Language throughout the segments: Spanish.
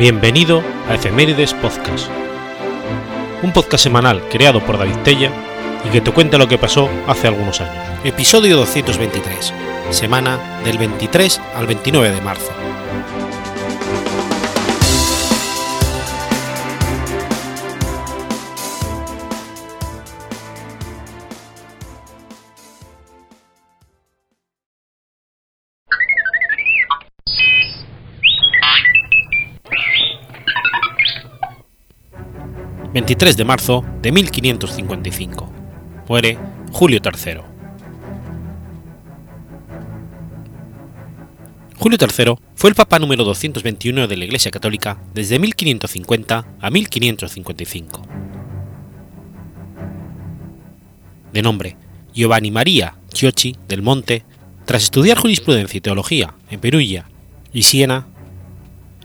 Bienvenido a Efemérides Podcast, un podcast semanal creado por David Tella y que te cuenta lo que pasó hace algunos años. Episodio 223, semana del 23 al 29 de marzo. 23 de marzo de 1555. Muere Julio III. Julio III fue el papa número 221 de la Iglesia Católica desde 1550 a 1555. De nombre Giovanni María Chiocci del Monte, tras estudiar jurisprudencia y teología en Perugia y Siena,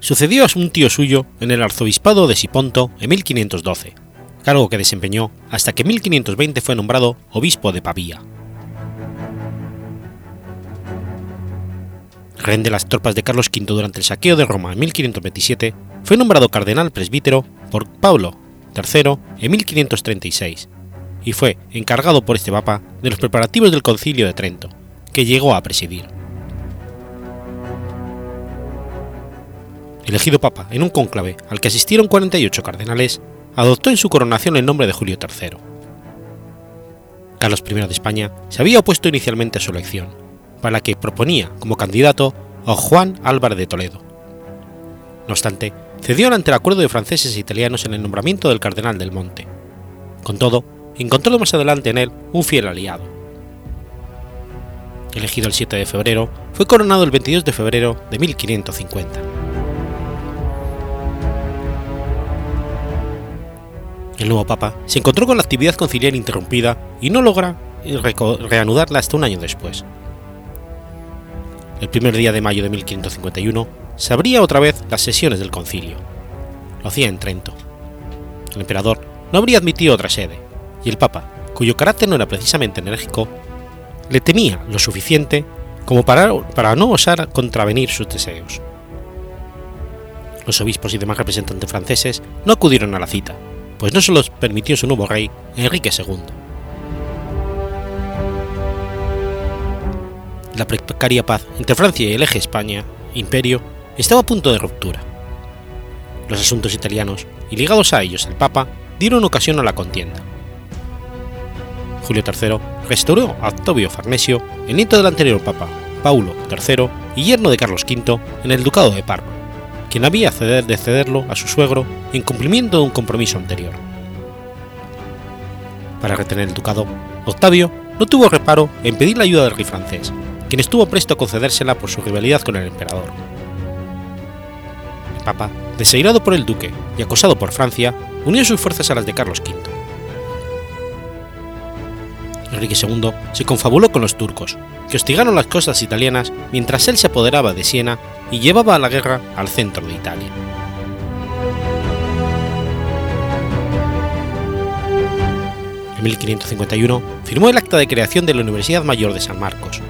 sucedió a un tío suyo en el arzobispado de Siponto en 1512, cargo que desempeñó hasta que en 1520 fue nombrado obispo de Pavía. Rehén de las tropas de Carlos V durante el saqueo de Roma en 1527, fue nombrado cardenal presbítero por Pablo III en 1536 y fue encargado por este papa de los preparativos del concilio de Trento, que llegó a presidir. Elegido papa en un cónclave al que asistieron 48 cardenales, adoptó en su coronación el nombre de Julio III. Carlos I de España se había opuesto inicialmente a su elección, para la que proponía como candidato a Juan Álvarez de Toledo. No obstante, cedió ante el acuerdo de franceses e italianos en el nombramiento del cardenal del Monte. Con todo, encontró más adelante en él un fiel aliado. Elegido el 7 de febrero, fue coronado el 22 de febrero de 1550. El nuevo papa se encontró con la actividad conciliar interrumpida y no logra reanudarla hasta un año después. El primer día de mayo de 1551 se abría otra vez las sesiones del concilio. Lo hacía en Trento. El emperador no habría admitido otra sede, y el papa, cuyo carácter no era precisamente enérgico, le temía lo suficiente como para, para no osar contravenir sus deseos. Los obispos y demás representantes franceses no acudieron a la cita, pues no se los permitió su nuevo rey, Enrique II. La precaria paz entre Francia y el eje España-Imperio estaba a punto de ruptura. Los asuntos italianos, y ligados a ellos el Papa, dieron ocasión a la contienda. Julio III restauró a Octavio Farnesio, el nieto del anterior Papa, Paulo III, y yerno de Carlos V, en el Ducado de Parma quien había de cederlo a su suegro en cumplimiento de un compromiso anterior. Para retener el ducado, Octavio no tuvo reparo en pedir la ayuda del rey francés, quien estuvo presto a concedérsela por su rivalidad con el emperador. El papa, desairado por el duque y acosado por Francia, unió sus fuerzas a las de Carlos V. Enrique II se confabuló con los turcos, que hostigaron las costas italianas mientras él se apoderaba de Siena y llevaba la guerra al centro de Italia. En 1551 firmó el acta de creación de la Universidad Mayor de San Marcos,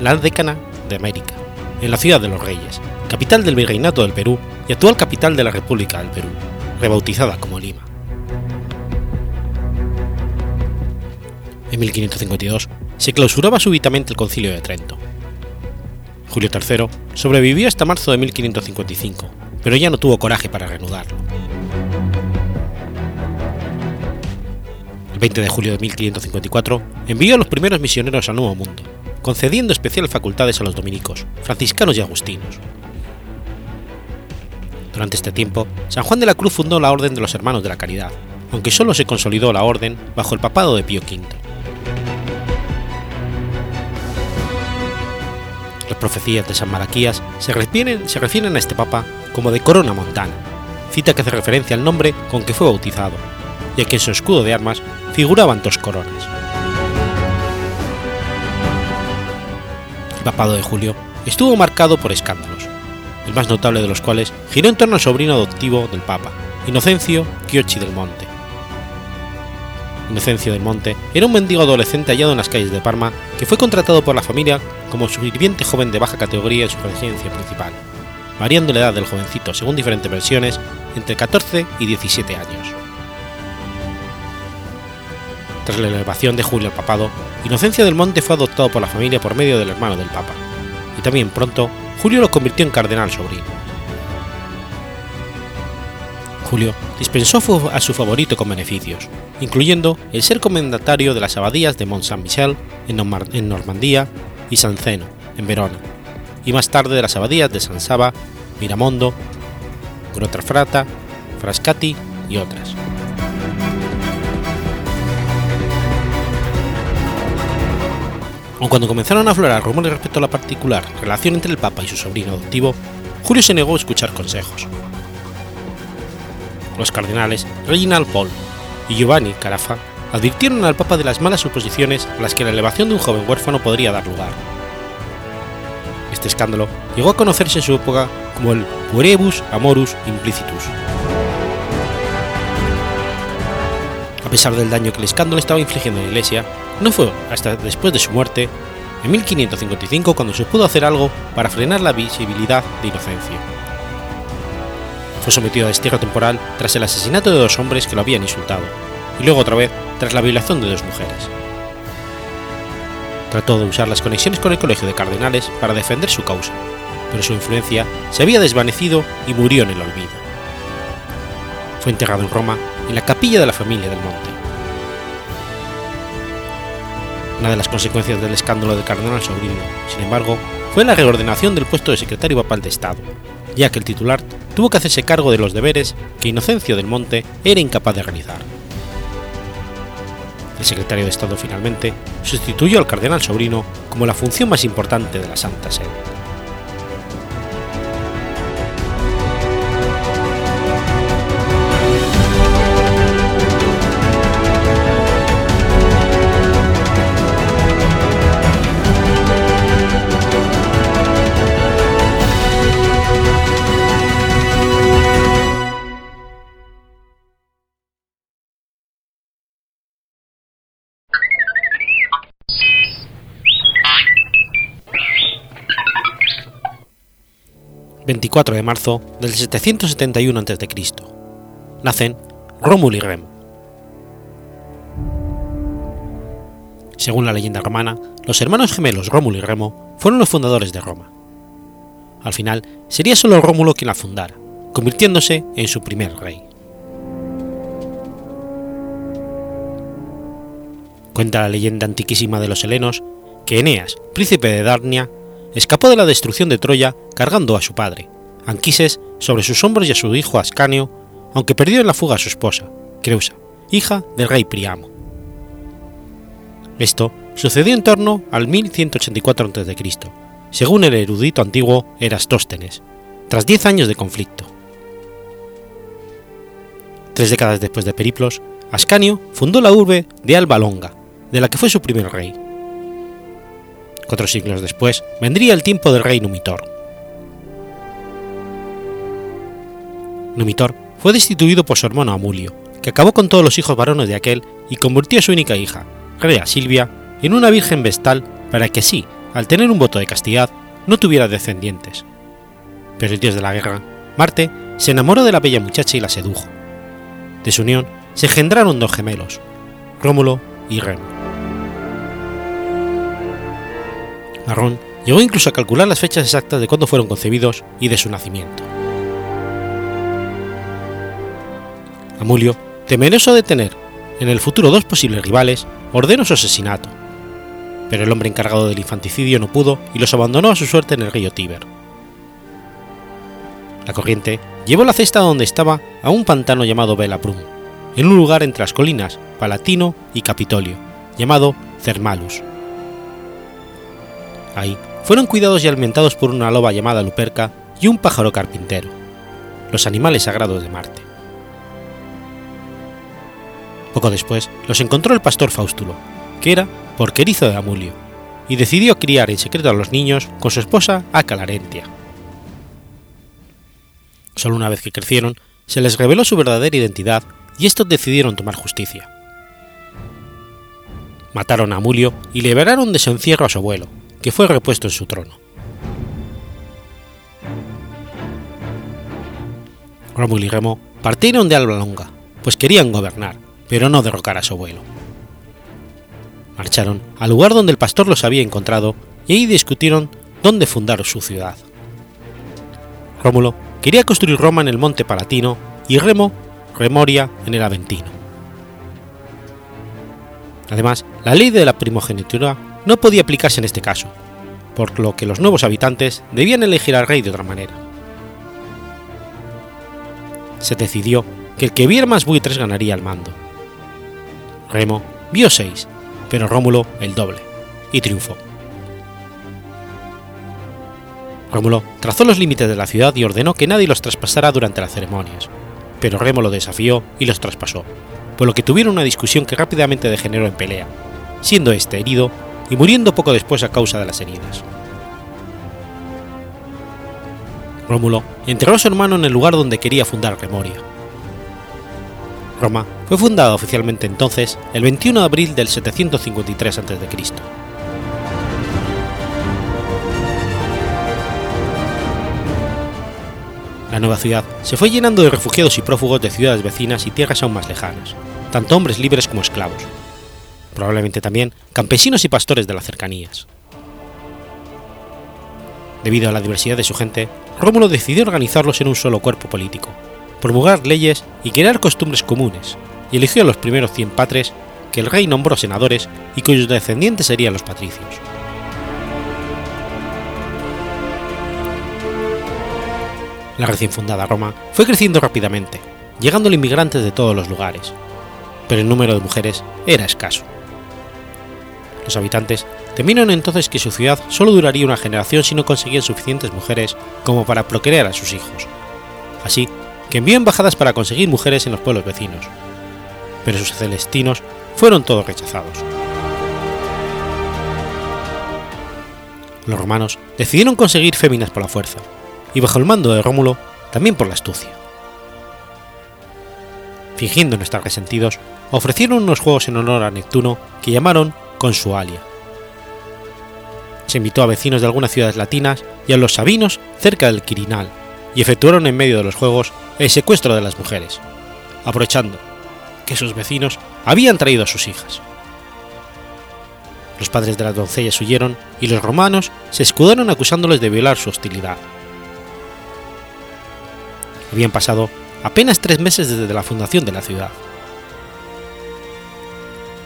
la decana de América, en la ciudad de los Reyes, capital del Virreinato del Perú y actual capital de la República del Perú, rebautizada como Lima. En 1552 se clausuraba súbitamente el Concilio de Trento. Julio III sobrevivió hasta marzo de 1555, pero ya no tuvo coraje para reanudarlo. El 20 de julio de 1554 envió a los primeros misioneros al Nuevo Mundo, concediendo especiales facultades a los dominicos, franciscanos y agustinos. Durante este tiempo, San Juan de la Cruz fundó la Orden de los Hermanos de la Caridad, aunque solo se consolidó la orden bajo el papado de Pío V. Las profecías de San Malaquías se refieren, se refieren a este papa como de corona montana, cita que hace referencia al nombre con que fue bautizado, ya que en su escudo de armas figuraban dos coronas. El papado de Julio estuvo marcado por escándalos, el más notable de los cuales giró en torno al sobrino adoptivo del Papa, Inocencio Chiocci del Monte. Inocencio del Monte era un mendigo adolescente hallado en las calles de Parma que fue contratado por la familia como sirviente joven de baja categoría en su residencia principal, variando la edad del jovencito según diferentes versiones entre 14 y 17 años. Tras la elevación de Julio al papado, Inocencio del Monte fue adoptado por la familia por medio del hermano del Papa, y también pronto Julio lo convirtió en cardenal sobrino. Julio dispensó a su favorito con beneficios, incluyendo el ser comendatario de las abadías de Mont Saint-Michel en Normandía y San Zeno en Verona, y más tarde de las abadías de San Saba, Miramondo, Grotrafrata, Frascati y otras. Aun cuando comenzaron a aflorar rumores respecto a la particular relación entre el Papa y su sobrino adoptivo, Julio se negó a escuchar consejos. Los cardenales Reginald Paul y Giovanni Carafa advirtieron al Papa de las malas suposiciones a las que la elevación de un joven huérfano podría dar lugar. Este escándalo llegó a conocerse en su época como el Puerebus Amorus Implicitus. A pesar del daño que el escándalo estaba infligiendo a la Iglesia, no fue hasta después de su muerte, en 1555, cuando se pudo hacer algo para frenar la visibilidad de Inocencio. Fue sometido a destierro temporal tras el asesinato de dos hombres que lo habían insultado, y luego otra vez tras la violación de dos mujeres. Trató de usar las conexiones con el Colegio de Cardenales para defender su causa, pero su influencia se había desvanecido y murió en el olvido. Fue enterrado en Roma, en la capilla de la familia del Monte. Una de las consecuencias del escándalo del cardenal sobrino, sin embargo, fue la reordenación del puesto de secretario papal de Estado, ya que el titular tuvo que hacerse cargo de los deberes que Inocencio del Monte era incapaz de realizar. El secretario de Estado finalmente sustituyó al cardenal sobrino como la función más importante de la Santa Sede. 24 de marzo del 771 a.C. Nacen Rómulo y Remo. Según la leyenda romana, los hermanos gemelos Rómulo y Remo fueron los fundadores de Roma. Al final, sería solo Rómulo quien la fundara, convirtiéndose en su primer rey. Cuenta la leyenda antiquísima de los helenos que Eneas, príncipe de Darnia, escapó de la destrucción de Troya cargando a su padre, Anquises, sobre sus hombros y a su hijo Ascanio, aunque perdió en la fuga a su esposa, Creusa, hija del rey Priamo. Esto sucedió en torno al 1184 a.C., según el erudito antiguo Erastóstenes, tras diez años de conflicto. Tres décadas después de Periplos, Ascanio fundó la urbe de Alba Longa, de la que fue su primer rey. Cuatro siglos después vendría el tiempo del rey Numitor. Numitor fue destituido por su hermano Amulio, que acabó con todos los hijos varones de aquel y convirtió a su única hija, Rea Silvia, en una virgen vestal para que así, al tener un voto de castidad, no tuviera descendientes. Pero el dios de la guerra, Marte, se enamoró de la bella muchacha y la sedujo. De su unión se engendraron dos gemelos, Rómulo y Remo. Marrón llegó incluso a calcular las fechas exactas de cuándo fueron concebidos y de su nacimiento. Amulio, temeroso de tener en el futuro dos posibles rivales, ordenó su asesinato, pero el hombre encargado del infanticidio no pudo y los abandonó a su suerte en el río Tíber. La corriente llevó la cesta donde estaba a un pantano llamado Belaprum, en un lugar entre las colinas Palatino y Capitolio, llamado Cermalus. Ahí fueron cuidados y alimentados por una loba llamada Luperca y un pájaro carpintero, los animales sagrados de Marte. Poco después los encontró el pastor Faustulo, que era porquerizo de Amulio, y decidió criar en secreto a los niños con su esposa Acalarentia. Solo una vez que crecieron, se les reveló su verdadera identidad y estos decidieron tomar justicia. Mataron a Amulio y liberaron de su encierro a su abuelo, que fue repuesto en su trono. Rómulo y Remo partieron de Alba Longa, pues querían gobernar, pero no derrocar a su abuelo. Marcharon al lugar donde el pastor los había encontrado y ahí discutieron dónde fundar su ciudad. Rómulo quería construir Roma en el monte Palatino y Remo Remoria en el Aventino. Además, la ley de la primogenitura no podía aplicarse en este caso, por lo que los nuevos habitantes debían elegir al rey de otra manera. Se decidió que el que viera más buitres ganaría el mando. Remo vio seis, pero Rómulo el doble, y triunfó. Rómulo trazó los límites de la ciudad y ordenó que nadie los traspasara durante las ceremonias, pero Remo lo desafió y los traspasó, por lo que tuvieron una discusión que rápidamente degeneró en pelea, siendo este herido y muriendo poco después a causa de las heridas. Rómulo enterró a su hermano en el lugar donde quería fundar Remoria. Roma fue fundada oficialmente entonces el 21 de abril del 753 a.C. La nueva ciudad se fue llenando de refugiados y prófugos de ciudades vecinas y tierras aún más lejanas, tanto hombres libres como esclavos. Probablemente también campesinos y pastores de las cercanías. Debido a la diversidad de su gente, Rómulo decidió organizarlos en un solo cuerpo político, promulgar leyes y crear costumbres comunes, y eligió a los primeros cien patres que el rey nombró senadores y cuyos descendientes serían los patricios. La recién fundada Roma fue creciendo rápidamente, llegando inmigrantes de todos los lugares, pero el número de mujeres era escaso. Los habitantes temieron entonces que su ciudad solo duraría una generación si no conseguían suficientes mujeres como para procrear a sus hijos. Así que envió embajadas para conseguir mujeres en los pueblos vecinos, pero sus celestinos fueron todos rechazados. Los romanos decidieron conseguir féminas por la fuerza, y bajo el mando de Rómulo también por la astucia. Fingiendo no estar resentidos, ofrecieron unos juegos en honor a Neptuno que llamaron Consualia. Se invitó a vecinos de algunas ciudades latinas y a los sabinos cerca del Quirinal, y efectuaron en medio de los juegos el secuestro de las mujeres, aprovechando que sus vecinos habían traído a sus hijas. Los padres de las doncellas huyeron y los romanos se escudaron acusándoles de violar su hostilidad. Habían pasado apenas tres meses desde la fundación de la ciudad.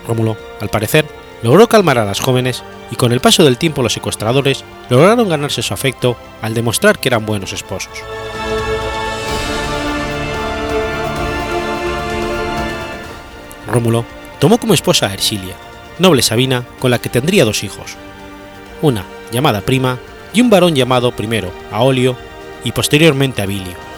Rómulo, al parecer, logró calmar a las jóvenes y con el paso del tiempo los secuestradores lograron ganarse su afecto al demostrar que eran buenos esposos. Rómulo tomó como esposa a Ersilia, noble sabina con la que tendría dos hijos, una llamada Prima y un varón llamado primero Aolio y posteriormente Abilio.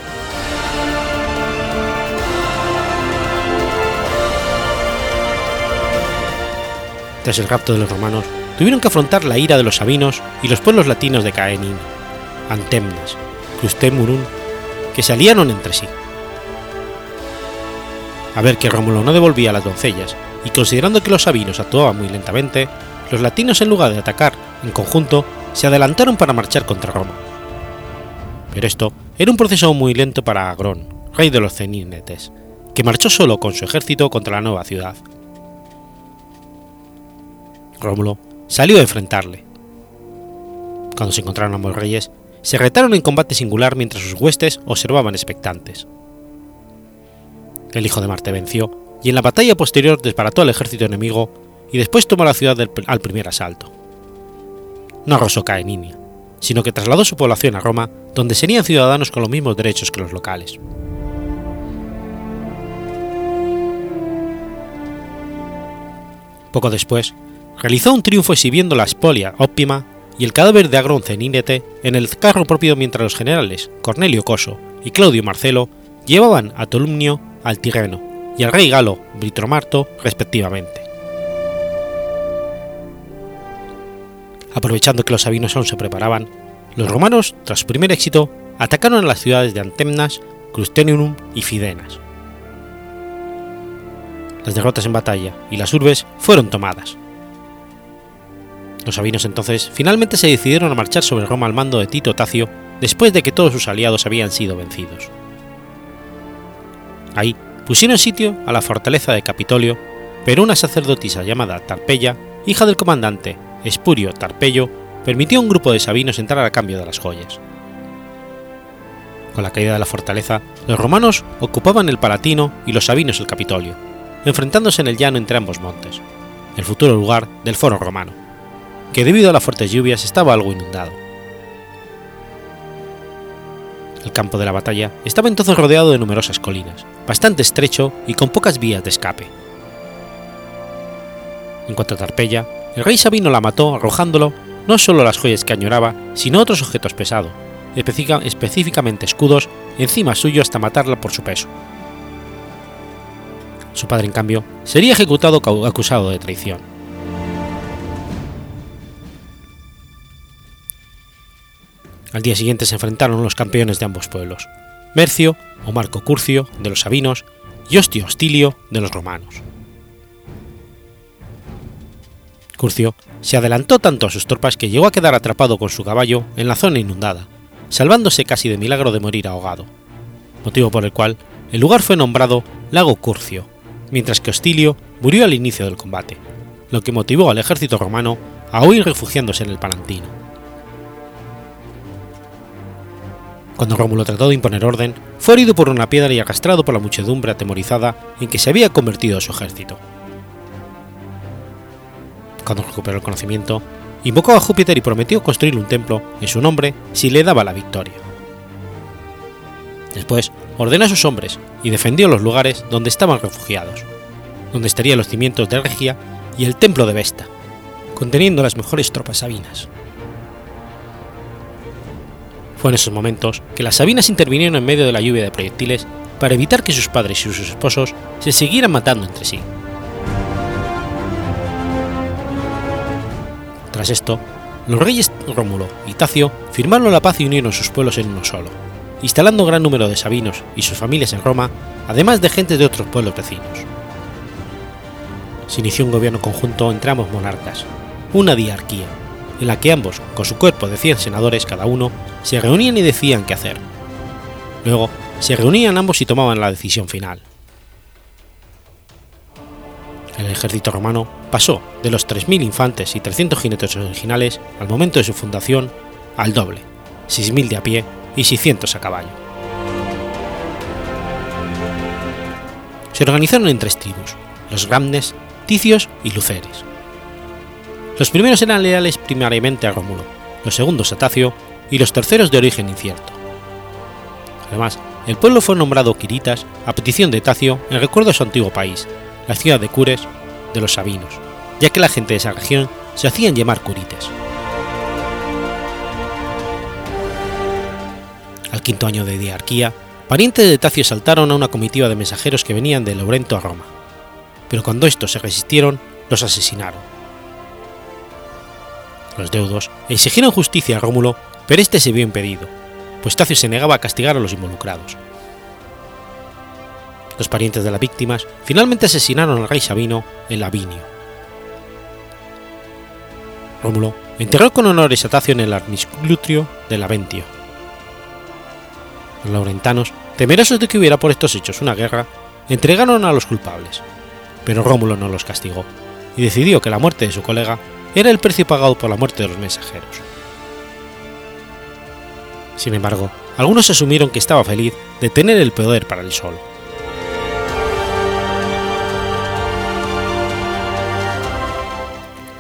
Tras el rapto de los romanos, tuvieron que afrontar la ira de los sabinos y los pueblos latinos de Caenin, Antemnas, Clustemurun, que se aliaron entre sí. A ver que Rómulo no devolvía a las doncellas, y considerando que los sabinos actuaban muy lentamente, los latinos en lugar de atacar en conjunto se adelantaron para marchar contra Roma. Pero esto era un proceso muy lento para Agrón, rey de los Cenínetes, que marchó solo con su ejército contra la nueva ciudad. Rómulo salió a enfrentarle. Cuando se encontraron ambos reyes, se retaron en combate singular mientras sus huestes observaban expectantes. El hijo de Marte venció y en la batalla posterior desbarató al ejército enemigo y después tomó la ciudad al primer asalto. No arrasó Caeninia, sino que trasladó su población a Roma, donde serían ciudadanos con los mismos derechos que los locales. Poco después, realizó un triunfo exhibiendo la espolia óptima y el cadáver de Agrón Cenínete en el carro propio mientras los generales Cornelio Coso y Claudio Marcelo llevaban a Tolumnio al Tirreno y al rey galo Britromarto respectivamente. Aprovechando que los sabinos aún se preparaban, los romanos, tras su primer éxito, atacaron a las ciudades de Antemnas, Crustenium y Fidenas. Las derrotas en batalla y las urbes fueron tomadas. Los sabinos entonces finalmente se decidieron a marchar sobre Roma al mando de Tito Tacio después de que todos sus aliados habían sido vencidos. Ahí pusieron sitio a la fortaleza de Capitolio, pero una sacerdotisa llamada Tarpeya, hija del comandante Espurio Tarpeyo, permitió a un grupo de sabinos entrar a cambio de las joyas. Con la caída de la fortaleza, los romanos ocupaban el Palatino y los sabinos el Capitolio, enfrentándose en el llano entre ambos montes, el futuro lugar del foro romano, que debido a las fuertes lluvias estaba algo inundado. El campo de la batalla estaba entonces rodeado de numerosas colinas, bastante estrecho y con pocas vías de escape. En cuanto a Tarpeya, el rey Sabino la mató arrojándolo no solo las joyas que añoraba, sino otros objetos pesados, específicamente escudos, encima suyo hasta matarla por su peso. Su padre, en cambio, sería ejecutado acusado de traición. Al día siguiente se enfrentaron los campeones de ambos pueblos, Mercio o Marco Curcio de los Sabinos y Ostio Hostilio de los romanos. Curcio se adelantó tanto a sus tropas que llegó a quedar atrapado con su caballo en la zona inundada, salvándose casi de milagro de morir ahogado, motivo por el cual el lugar fue nombrado Lago Curcio, mientras que Hostilio murió al inicio del combate, lo que motivó al ejército romano a huir refugiándose en el Palantino. Cuando Rómulo trató de imponer orden, fue herido por una piedra y arrastrado por la muchedumbre atemorizada en que se había convertido su ejército. Cuando recuperó el conocimiento, invocó a Júpiter y prometió construir un templo en su nombre si le daba la victoria. Después ordenó a sus hombres y defendió los lugares donde estaban refugiados, donde estarían los cimientos de Regia y el templo de Vesta, conteniendo las mejores tropas sabinas. Fue en esos momentos que las Sabinas intervinieron en medio de la lluvia de proyectiles para evitar que sus padres y sus esposos se siguieran matando entre sí. Tras esto, los reyes Rómulo y Tacio firmaron la paz y unieron sus pueblos en uno solo, instalando gran número de sabinos y sus familias en Roma, además de gente de otros pueblos vecinos. Se inició un gobierno conjunto entre ambos monarcas, una diarquía, en la que ambos, con su cuerpo de 100 senadores cada uno, se reunían y decían qué hacer. Luego, se reunían ambos y tomaban la decisión final. El ejército romano pasó de los 3.000 infantes y 300 jinetes originales al momento de su fundación al doble, 6.000 de a pie y 600 a caballo. Se organizaron en tres tribus, los Grandes, Ticios y Luceres. Los primeros eran leales primariamente a Rómulo, los segundos a Tacio y los terceros de origen incierto. Además, el pueblo fue nombrado Quiritas a petición de Tacio en recuerdo a su antiguo país, la ciudad de Cures de los Sabinos, ya que la gente de esa región se hacían llamar Curites. Al quinto año de diarquía, parientes de Tacio saltaron a una comitiva de mensajeros que venían de Laurento a Roma, pero cuando estos se resistieron, los asesinaron. Los deudos exigieron justicia a Rómulo, pero este se vio impedido, pues Tacio se negaba a castigar a los involucrados. Los parientes de las víctimas finalmente asesinaron al rey Sabino en Lavinio. Rómulo enterró con honores a Tacio en el Armisclutrio de Laventio. Los laurentanos, temerosos de que hubiera por estos hechos una guerra, entregaron a los culpables, pero Rómulo no los castigó y decidió que la muerte de su colega era el precio pagado por la muerte de los mensajeros. Sin embargo, algunos asumieron que estaba feliz de tener el poder para él solo.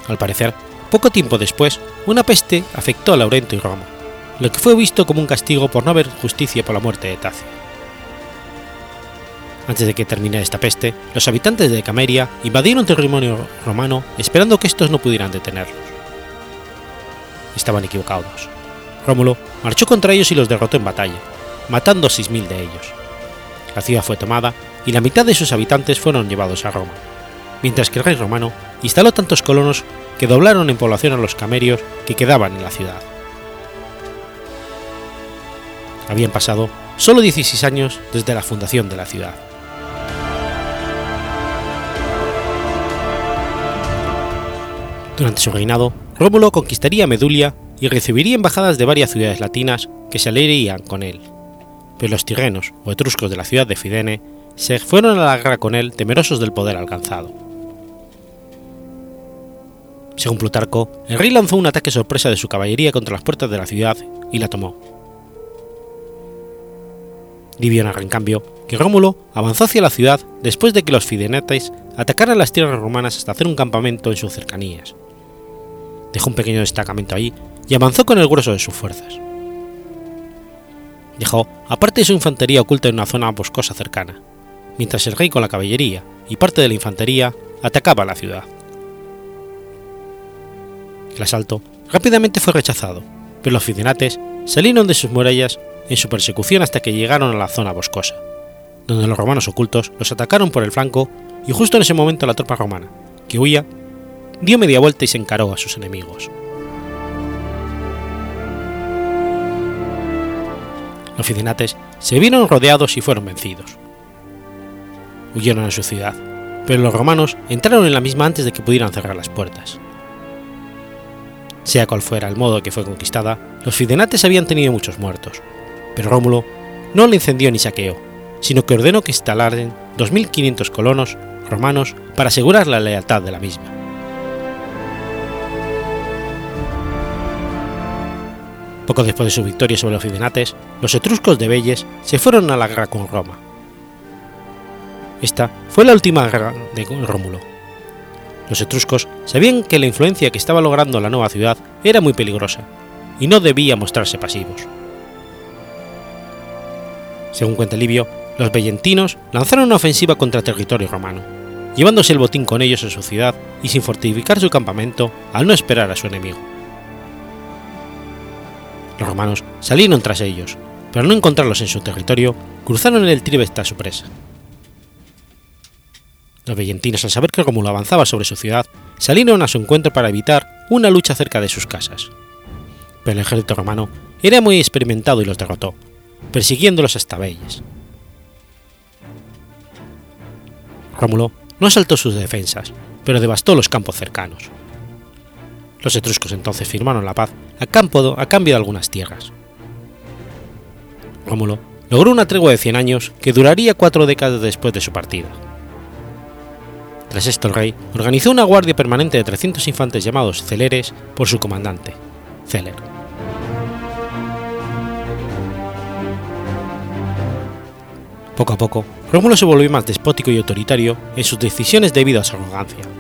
Al parecer, poco tiempo después, una peste afectó a Laurento y Roma, lo que fue visto como un castigo por no haber justicia por la muerte de Tacio. Antes de que terminara esta peste, los habitantes de Cameria invadieron territorio romano esperando que estos no pudieran detenerlos. Estaban equivocados. Rómulo marchó contra ellos y los derrotó en batalla, matando a 6.000 de ellos. La ciudad fue tomada y la mitad de sus habitantes fueron llevados a Roma, mientras que el rey romano instaló tantos colonos que doblaron en población a los camerios que quedaban en la ciudad. Habían pasado solo 16 años desde la fundación de la ciudad. Durante su reinado, Rómulo conquistaría Medulia y recibiría embajadas de varias ciudades latinas que se aliarían con él, pero los tirrenos o etruscos de la ciudad de Fidene se fueron a la guerra con él temerosos del poder alcanzado. Según Plutarco, el rey lanzó un ataque sorpresa de su caballería contra las puertas de la ciudad y la tomó. Livio narra, en cambio, que Rómulo avanzó hacia la ciudad después de que los fidenetes atacaran las tierras romanas hasta hacer un campamento en sus cercanías. Dejó un pequeño destacamento allí y avanzó con el grueso de sus fuerzas. Dejó aparte de su infantería oculta en una zona boscosa cercana, mientras el rey con la caballería y parte de la infantería atacaba la ciudad. El asalto rápidamente fue rechazado, pero los fidenates salieron de sus murallas en su persecución hasta que llegaron a la zona boscosa, donde los romanos ocultos los atacaron por el flanco y justo en ese momento la tropa romana, que huía, dio media vuelta y se encaró a sus enemigos. Los fidenates se vieron rodeados y fueron vencidos. Huyeron a su ciudad, pero los romanos entraron en la misma antes de que pudieran cerrar las puertas. Sea cual fuera el modo que fue conquistada, los fidenates habían tenido muchos muertos, pero Rómulo no la incendió ni saqueó, sino que ordenó que instalaran 2.500 colonos romanos para asegurar la lealtad de la misma. Poco después de su victoria sobre los fidenates, los etruscos de Belles se fueron a la guerra con Roma. Esta fue la última guerra de Rómulo. Los etruscos sabían que la influencia que estaba logrando la nueva ciudad era muy peligrosa y no debía mostrarse pasivos. Según cuenta Livio, los bellentinos lanzaron una ofensiva contra el territorio romano, llevándose el botín con ellos a su ciudad y sin fortificar su campamento al no esperar a su enemigo. Los romanos salieron tras ellos, pero al no encontrarlos en su territorio, cruzaron el Tribe hasta su presa. Los bellentinos, al saber que Rómulo avanzaba sobre su ciudad, salieron a su encuentro para evitar una lucha cerca de sus casas. Pero el ejército romano era muy experimentado y los derrotó, persiguiéndolos hasta Belles. Rómulo no asaltó sus defensas, pero devastó los campos cercanos. Los etruscos entonces firmaron la paz a, a cambio de algunas tierras. Rómulo logró una tregua de 100 años que duraría cuatro décadas después de su partida. Tras esto el rey organizó una guardia permanente de 300 infantes llamados celeres por su comandante, Celer. Poco a poco, Rómulo se volvió más despótico y autoritario en sus decisiones debido a su arrogancia.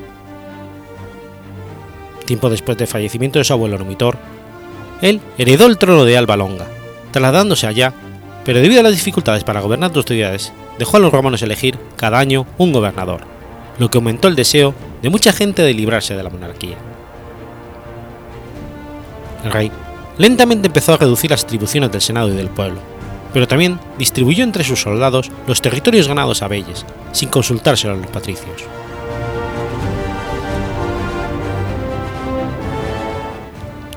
Tiempo después del fallecimiento de su abuelo Numitor, él heredó el trono de Alba Longa, trasladándose allá, pero debido a las dificultades para gobernar dos ciudades, dejó a los romanos elegir cada año un gobernador, lo que aumentó el deseo de mucha gente de librarse de la monarquía. El rey lentamente empezó a reducir las atribuciones del Senado y del pueblo, pero también distribuyó entre sus soldados los territorios ganados a Belles, sin consultárselo a los patricios.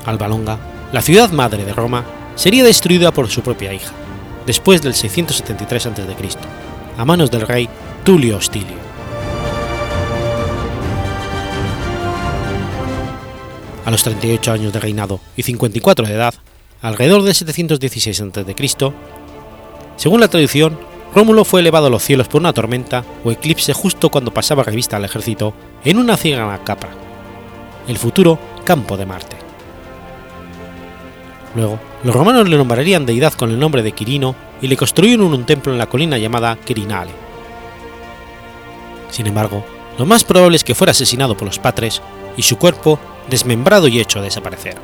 Alba Longa, la ciudad madre de Roma, sería destruida por su propia hija, después del 673 a.C., a manos del rey Tulio Hostilio. A los 38 años de reinado y 54 de edad, alrededor de 716 a.C., según la tradición, Rómulo fue elevado a los cielos por una tormenta o eclipse justo cuando pasaba revista al ejército en una ciega capa, el futuro campo de Marte. Luego, los romanos le nombrarían deidad con el nombre de Quirino y le construyeron un templo en la colina llamada Quirinale. Sin embargo, lo más probable es que fuera asesinado por los patres y su cuerpo desmembrado y hecho desaparecer.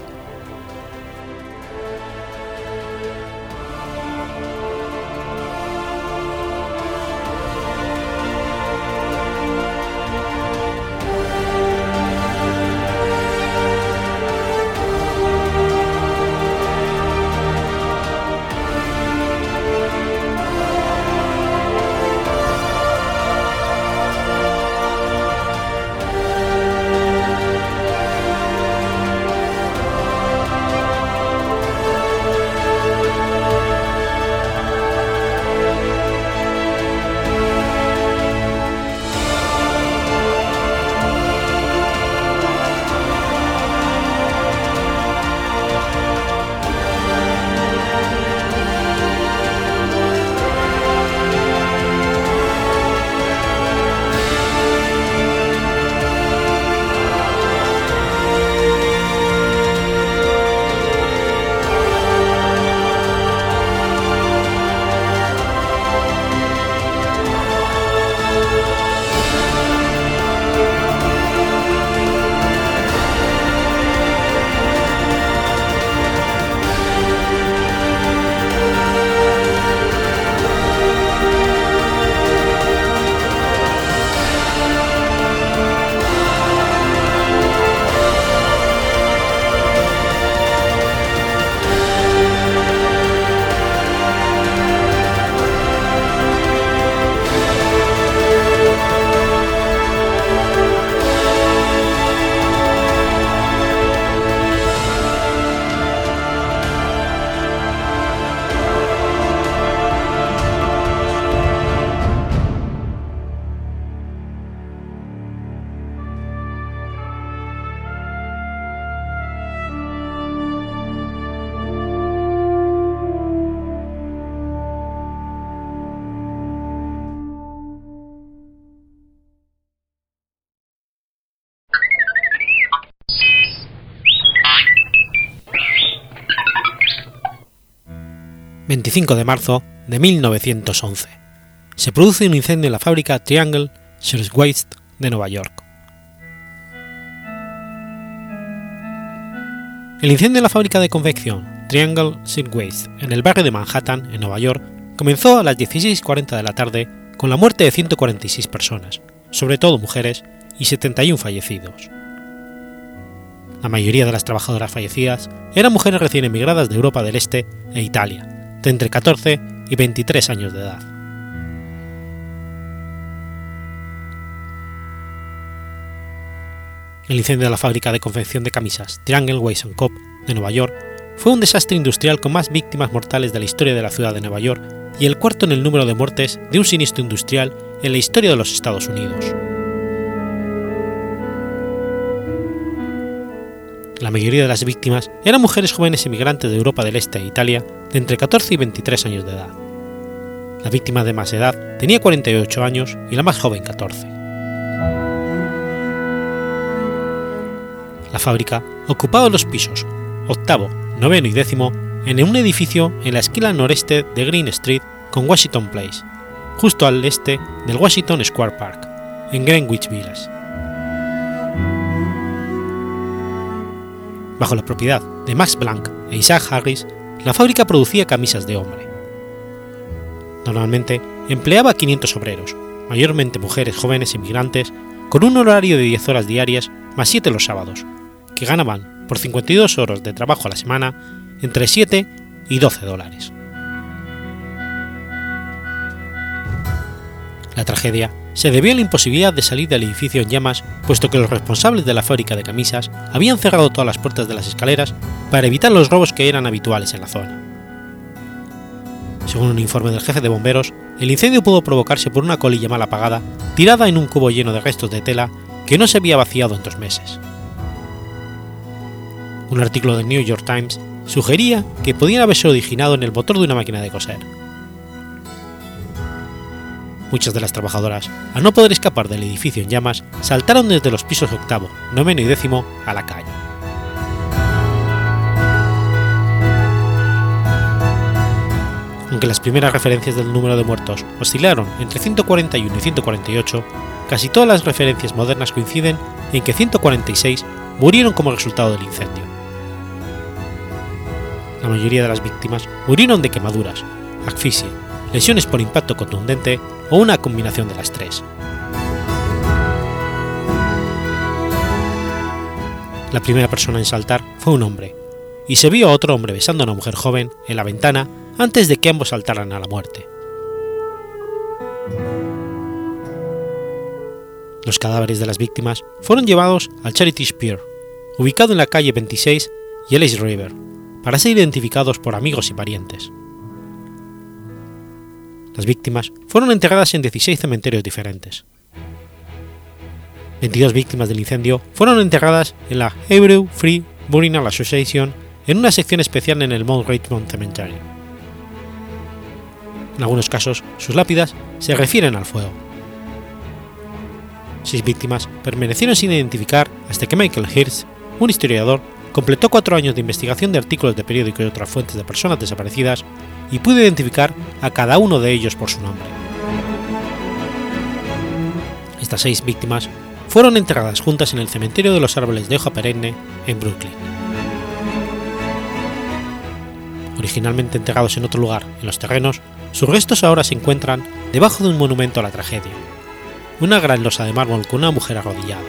25 de marzo de 1911. Se produce un incendio en la fábrica Triangle Shirtwaist de Nueva York. El incendio en la fábrica de confección Triangle Shirtwaist en el barrio de Manhattan, en Nueva York, comenzó a las 16.40 de la tarde con la muerte de 146 personas, sobre todo mujeres, y 71 fallecidos. La mayoría de las trabajadoras fallecidas eran mujeres recién emigradas de Europa del Este e Italia, de entre 14 y 23 años de edad. El incendio de la fábrica de confección de camisas Triangle Ways Co. de Nueva York fue un desastre industrial con más víctimas mortales de la historia de la ciudad de Nueva York y el cuarto en el número de muertes de un siniestro industrial en la historia de los Estados Unidos. La mayoría de las víctimas eran mujeres jóvenes emigrantes de Europa del Este e Italia de entre 14 y 23 años de edad. La víctima de más edad tenía 48 años y la más joven 14. La fábrica ocupaba los pisos octavo, noveno y décimo en un edificio en la esquina noreste de Green Street con Washington Place, justo al este del Washington Square Park, en Greenwich Village. Bajo la propiedad de Max Planck e Isaac Harris, la fábrica producía camisas de hombre. Normalmente empleaba 500 obreros, mayormente mujeres jóvenes inmigrantes, con un horario de 10 horas diarias más 7 los sábados, que ganaban por 52 horas de trabajo a la semana entre 7 y 12 dólares. La tragedia se debió a la imposibilidad de salir del edificio en llamas, puesto que los responsables de la fábrica de camisas habían cerrado todas las puertas de las escaleras para evitar los robos que eran habituales en la zona. Según un informe del jefe de bomberos, el incendio pudo provocarse por una colilla mal apagada tirada en un cubo lleno de restos de tela que no se había vaciado en dos meses. Un artículo del New York Times sugería que podían haberse originado en el motor de una máquina de coser Muchas de las trabajadoras, al no poder escapar del edificio en llamas, saltaron desde los pisos octavo, noveno y décimo a la calle. Aunque las primeras referencias del número de muertos oscilaron entre 141 y 148, casi todas las referencias modernas coinciden en que 146 murieron como resultado del incendio. La mayoría de las víctimas murieron de quemaduras, asfixia, lesiones por impacto contundente o una combinación de las tres. La primera persona en saltar fue un hombre, y se vio a otro hombre besando a una mujer joven en la ventana antes de que ambos saltaran a la muerte. Los cadáveres de las víctimas fueron llevados al Charity Spear, ubicado en la calle 26 y River, para ser identificados por amigos y parientes. Las víctimas fueron enterradas en 16 cementerios diferentes. 22 víctimas del incendio fueron enterradas en la Hebrew Free Burial Association en una sección especial en el Mount Richmond Cemetery. En algunos casos, sus lápidas se refieren al fuego. Seis víctimas permanecieron sin identificar hasta que Michael Hirsch, un historiador, completó cuatro años de investigación de artículos de periódico y otras fuentes de personas desaparecidas y pudo identificar a cada uno de ellos por su nombre. Estas seis víctimas fueron enterradas juntas en el cementerio de los árboles de hoja perenne en Brooklyn. Originalmente enterrados en otro lugar, en los terrenos, sus restos ahora se encuentran debajo de un monumento a la tragedia, una gran losa de mármol con una mujer arrodillada.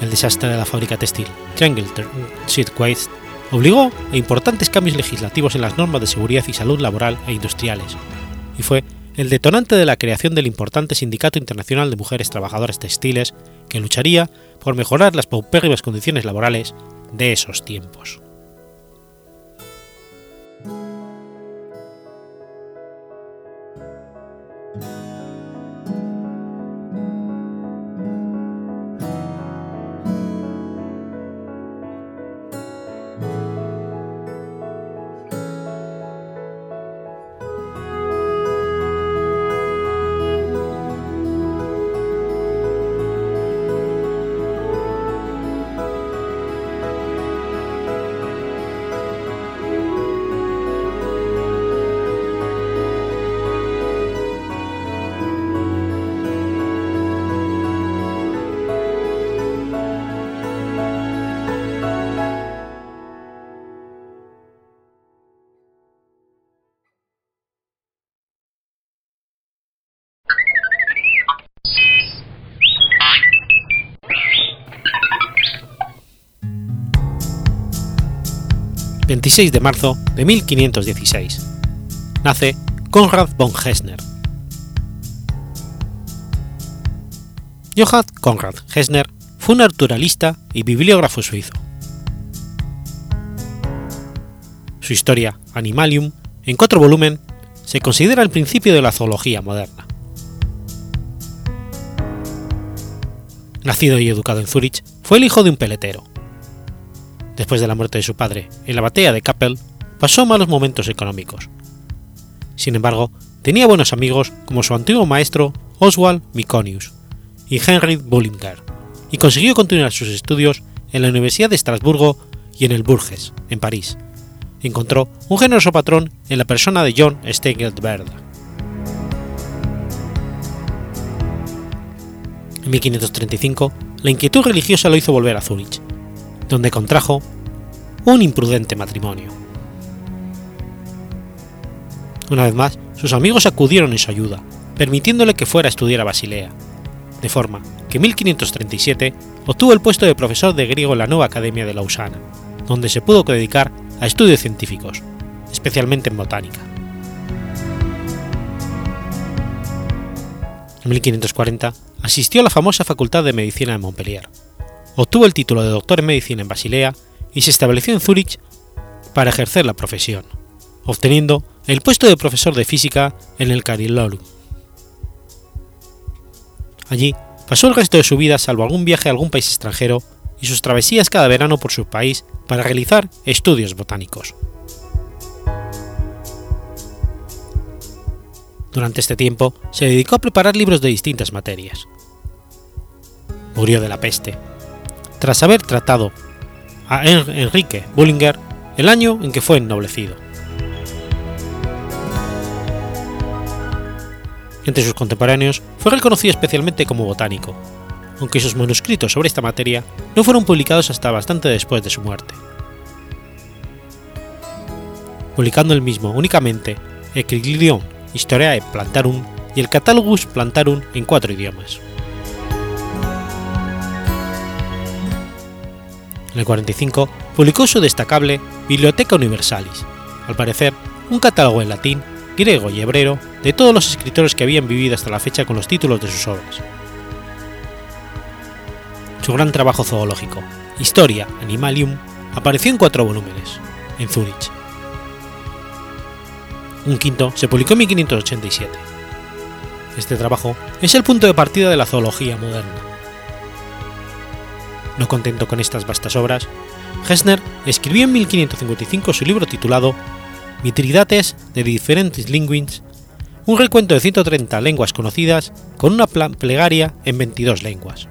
El desastre de la fábrica textil Triangle Shirtwaist obligó a importantes cambios legislativos en las normas de seguridad y salud laboral e industriales, y fue el detonante de la creación del importante Sindicato Internacional de Mujeres Trabajadoras Textiles, que lucharía por mejorar las paupérrimas condiciones laborales de esos tiempos. 26 de marzo de 1516. Nace Konrad von Hessner. Johann Konrad Hessner fue un naturalista y bibliógrafo suizo. Su historia, Animalium, en cuatro volúmenes, se considera el principio de la zoología moderna. Nacido y educado en Zúrich, fue el hijo de un peletero. Después de la muerte de su padre en la batalla de Kappel, pasó malos momentos económicos. Sin embargo, tenía buenos amigos como su antiguo maestro Oswald Miconius y Henry Bullinger, y consiguió continuar sus estudios en la Universidad de Estrasburgo y en el Bourges, en París. Encontró un generoso patrón en la persona de John Steigelberg. En 1535, la inquietud religiosa lo hizo volver a Zúrich, donde contrajo un imprudente matrimonio. Una vez más, sus amigos acudieron en su ayuda, permitiéndole que fuera a estudiar a Basilea, de forma que en 1537 obtuvo el puesto de profesor de griego en la nueva Academia de Lausana, donde se pudo dedicar a estudios científicos, especialmente en botánica. En 1540 asistió a la famosa Facultad de Medicina de Montpellier, obtuvo el título de doctor en medicina en Basilea y se estableció en Zúrich para ejercer la profesión, obteniendo el puesto de profesor de física en el Carillolum. Allí pasó el resto de su vida salvo algún viaje a algún país extranjero y sus travesías cada verano por su país para realizar estudios botánicos. Durante este tiempo se dedicó a preparar libros de distintas materias. Murió de la peste, tras haber tratado a Enrique Bullinger el año en que fue ennoblecido. Entre sus contemporáneos fue reconocido especialmente como botánico, aunque sus manuscritos sobre esta materia no fueron publicados hasta bastante después de su muerte. Publicando el mismo únicamente Equilibrium Historiae Plantarum y el Catalogus Plantarum en cuatro idiomas. En el 45 publicó su destacable Biblioteca Universalis, al parecer un catálogo en latín, griego y hebreo de todos los escritores que habían vivido hasta la fecha con los títulos de sus obras. Su gran trabajo zoológico, Historia Animalium, apareció en cuatro volúmenes, en Zúrich. Un quinto se publicó en 1587. Este trabajo es el punto de partida de la zoología moderna. No contento con estas vastas obras, Hessner escribió en 1555 su libro titulado Mitridates de diferentes linguins, un recuento de 130 lenguas conocidas con una plegaria en 22 lenguas.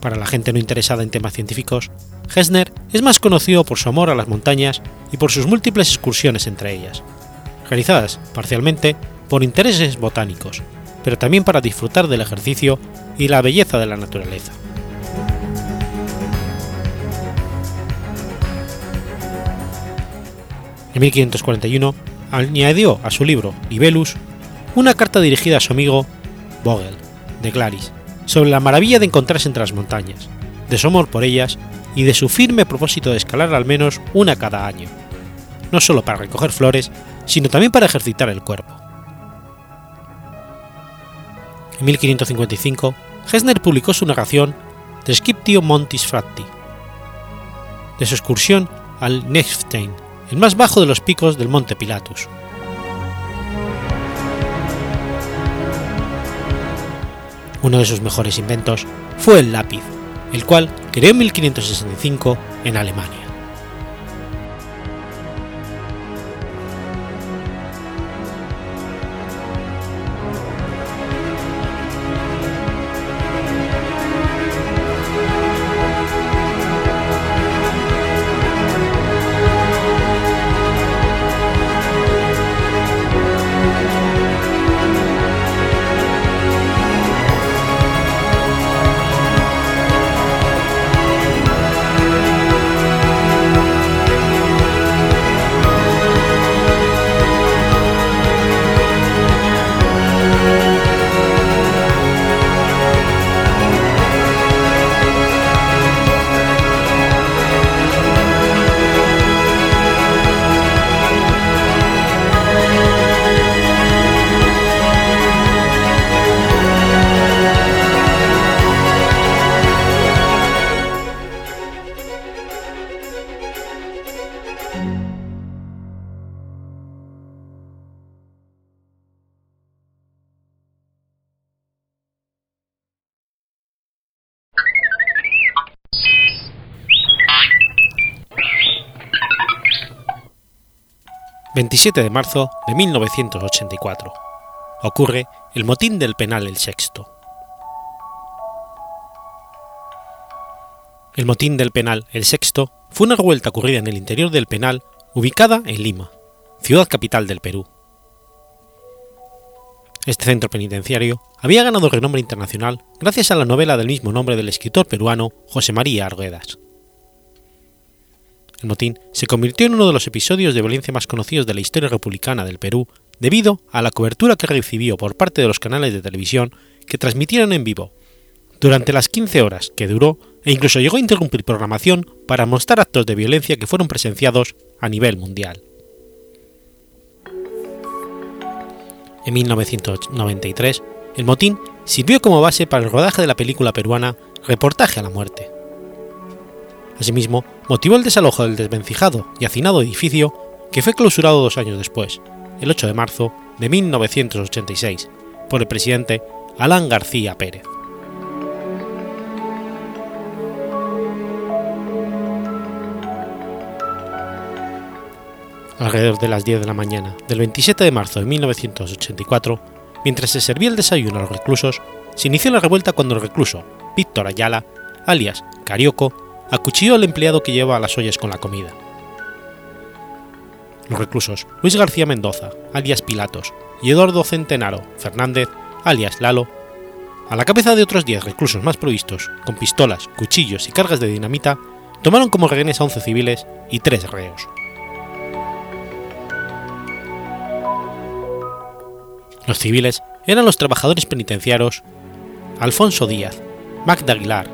Para la gente no interesada en temas científicos, Hessner es más conocido por su amor a las montañas y por sus múltiples excursiones entre ellas, realizadas parcialmente por intereses botánicos, pero también para disfrutar del ejercicio y la belleza de la naturaleza. En 1541 añadió a su libro Libellus una carta dirigida a su amigo Vogel, de Claris, sobre la maravilla de encontrarse entre las montañas, de su amor por ellas y de su firme propósito de escalar al menos una cada año, no solo para recoger flores, sino también para ejercitar el cuerpo. En 1555, Hessner publicó su narración Descriptio Montis Fratti, de su excursión al Nechstein, el más bajo de los picos del Monte Pilatus. Uno de sus mejores inventos fue el lápiz, el cual creó en 1565 en Alemania. 27 de marzo de 1984. Ocurre el motín del penal El Sexto. El motín del penal El Sexto fue una revuelta ocurrida en el interior del penal ubicada en Lima, ciudad capital del Perú. Este centro penitenciario había ganado renombre internacional gracias a la novela del mismo nombre del escritor peruano José María Arguedas. El motín se convirtió en uno de los episodios de violencia más conocidos de la historia republicana del Perú debido a la cobertura que recibió por parte de los canales de televisión que transmitieron en vivo durante las 15 horas que duró e incluso llegó a interrumpir programación para mostrar actos de violencia que fueron presenciados a nivel mundial. En 1993, el motín sirvió como base para el rodaje de la película peruana Reportaje a la muerte. Asimismo, motivó el desalojo del desvencijado y hacinado edificio que fue clausurado dos años después, el 8 de marzo de 1986, por el presidente Alan García Pérez. Alrededor de las 10 de la mañana del 27 de marzo de 1984, mientras se servía el desayuno a los reclusos, se inició la revuelta cuando el recluso Víctor Ayala, alias Carioco, acuchilló al empleado que llevaba las ollas con la comida. Los reclusos Luis García Mendoza, alias Pilatos, y Eduardo Centenaro Fernández, alias Lalo, a la cabeza de otros 10 reclusos más provistos, con pistolas, cuchillos y cargas de dinamita, tomaron como rehenes a 11 civiles y 3 reos. Los civiles eran los trabajadores penitenciarios Alfonso Díaz, Magda Aguilar,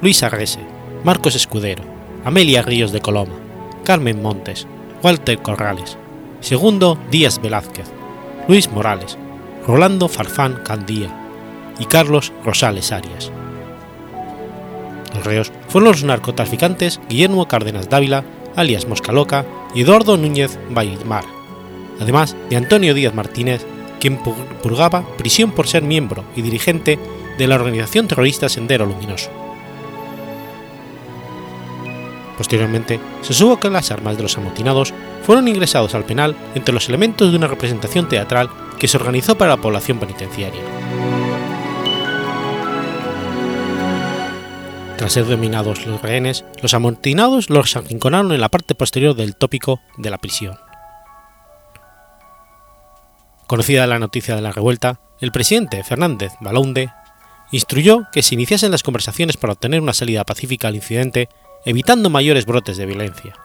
Luis Arrese, Marcos Escudero, Amelia Ríos de Coloma, Carmen Montes, Walter Corrales, Segundo Díaz Velázquez, Luis Morales, Rolando Farfán Candía y Carlos Rosales Arias. Los reos fueron los narcotraficantes Guillermo Cárdenas Dávila, alias Moscaloca, y Eduardo Núñez Bailmar, además de Antonio Díaz Martínez quien purgaba prisión por ser miembro y dirigente de la organización terrorista Sendero Luminoso. Posteriormente, se supo que las armas de los amotinados fueron ingresados al penal entre los elementos de una representación teatral que se organizó para la población penitenciaria. Tras ser dominados los rehenes, los amotinados los arrinconaron en la parte posterior del tópico de la prisión. Conocida la noticia de la revuelta, el presidente Fernández Balaunde instruyó que se iniciasen las conversaciones para obtener una salida pacífica al incidente, evitando mayores brotes de violencia.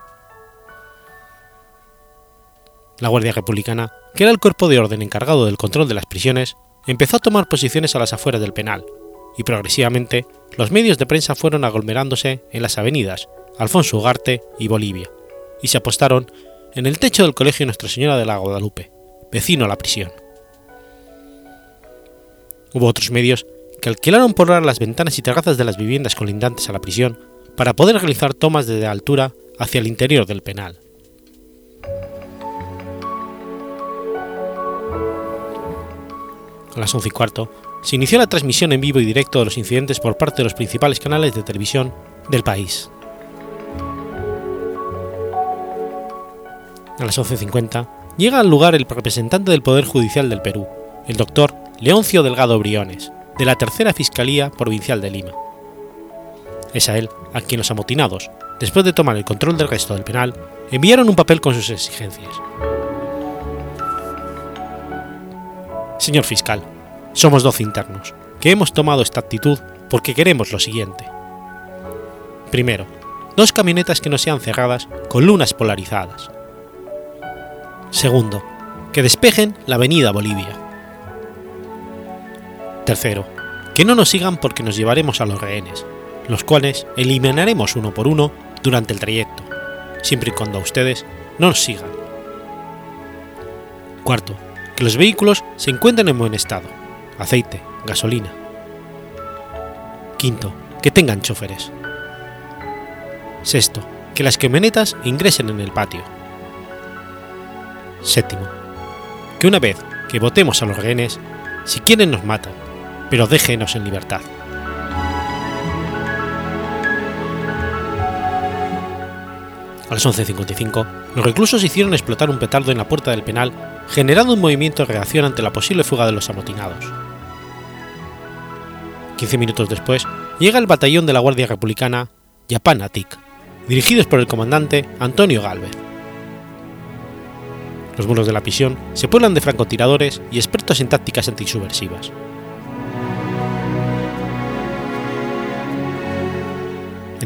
La Guardia Republicana, que era el cuerpo de orden encargado del control de las prisiones, empezó a tomar posiciones a las afueras del penal, y progresivamente los medios de prensa fueron aglomerándose en las avenidas Alfonso Ugarte y Bolivia, y se apostaron en el techo del Colegio Nuestra Señora de la Guadalupe, vecino a la prisión. Hubo otros medios que alquilaron por hora las ventanas y terrazas de las viviendas colindantes a la prisión para poder realizar tomas desde altura hacia el interior del penal. A las once y cuarto se inició la transmisión en vivo y directo de los incidentes por parte de los principales canales de televisión del país. A las 11.50 llega al lugar el representante del Poder Judicial del Perú, el doctor Leoncio Delgado Briones, de la Tercera Fiscalía Provincial de Lima. Es a él a quien los amotinados, después de tomar el control del resto del penal, enviaron un papel con sus exigencias. Señor fiscal, somos doce internos, que hemos tomado esta actitud porque queremos lo siguiente. Primero, dos camionetas que no sean cerradas con lunas polarizadas. Segundo, que despejen la avenida Bolivia. Tercero, que no nos sigan porque nos llevaremos a los rehenes, los cuales eliminaremos uno por uno durante el trayecto, siempre y cuando ustedes no nos sigan. Cuarto, que los vehículos se encuentren en buen estado, aceite, gasolina. Quinto, que tengan choferes. Sexto, que las camionetas ingresen en el patio. Séptimo, que una vez que votemos a los rehenes, si quieren nos matan, pero déjenos en libertad. A las 11.55, los reclusos hicieron explotar un petardo en la puerta del penal, generando un movimiento de reacción ante la posible fuga de los amotinados. 15 minutos después, llega el batallón de la Guardia Republicana Yapanatic, dirigidos por el comandante Antonio Galvez. Los muros de la prisión se pueblan de francotiradores y expertos en tácticas antisubversivas.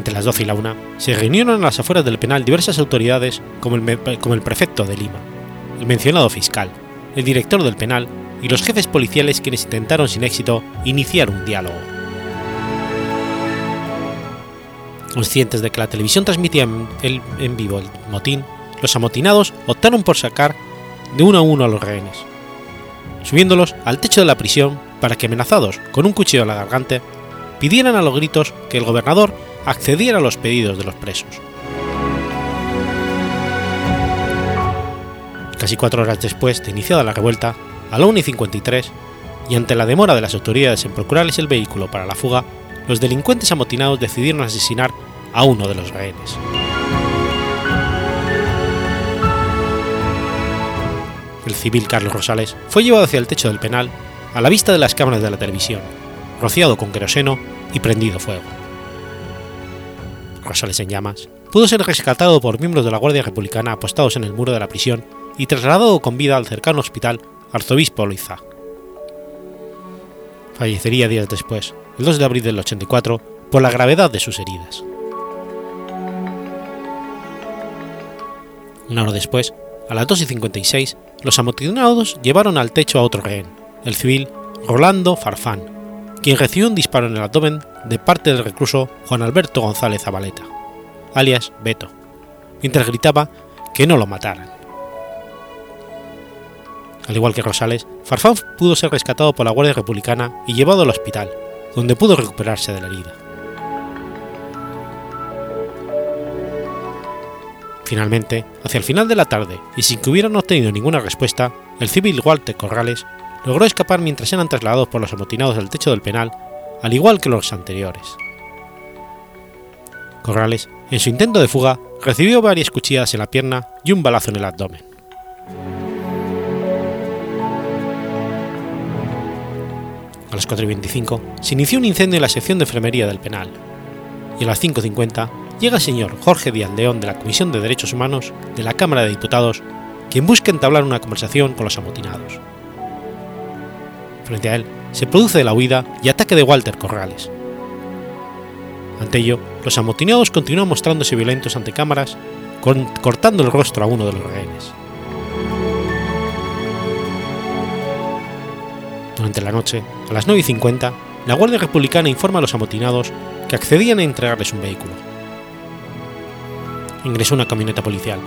Entre las 12 y la 1 se reunieron a las afueras del penal diversas autoridades como el, como el prefecto de Lima, el mencionado fiscal, el director del penal y los jefes policiales quienes intentaron sin éxito iniciar un diálogo. Conscientes de que la televisión transmitía en, vivo el motín, los amotinados optaron por sacar de uno a uno a los rehenes, subiéndolos al techo de la prisión para que amenazados con un cuchillo en la garganta pidieran a los gritos que el gobernador accediera a los pedidos de los presos. Casi cuatro horas después de iniciada la revuelta, a la 1 y 53, y ante la demora de las autoridades en procurarles el vehículo para la fuga, los delincuentes amotinados decidieron asesinar a uno de los rehenes. El civil Carlos Rosales fue llevado hacia el techo del penal a la vista de las cámaras de la televisión, rociado con queroseno y prendido fuego. Rosales en llamas, pudo ser rescatado por miembros de la Guardia Republicana apostados en el muro de la prisión y trasladado con vida al cercano hospital Arzobispo Loiza. Fallecería días después, el 2 de abril del 84, por la gravedad de sus heridas. Una hora después, a las 2 y 56, los amotinados llevaron al techo a otro rehén, el civil Rolando Farfán, quien recibió un disparo en el abdomen de parte del recluso Juan Alberto González Zabaleta, alias Beto, mientras gritaba que no lo mataran. Al igual que Rosales, Farfán pudo ser rescatado por la Guardia Republicana y llevado al hospital, donde pudo recuperarse de la herida. Finalmente, hacia el final de la tarde y sin que hubieran obtenido ninguna respuesta, el civil Walter Corrales logró escapar mientras eran trasladados por los amotinados al techo del penal, al igual que los anteriores. Corrales, en su intento de fuga, recibió varias cuchilladas en la pierna y un balazo en el abdomen. A las 4.25 se inició un incendio en la sección de enfermería del penal, y a las 5.50 llega el señor Jorge Díaz León de la Comisión de Derechos Humanos de la Cámara de Diputados, quien busca entablar una conversación con los amotinados. Frente a él, se produce la huida y ataque de Walter Corrales. Ante ello, los amotinados continúan mostrándose violentos ante cámaras, cortando el rostro a uno de los rehenes. Durante la noche, a las 9 y 50, la Guardia Republicana informa a los amotinados que accedían a entregarles un vehículo. Ingresó una camioneta policial,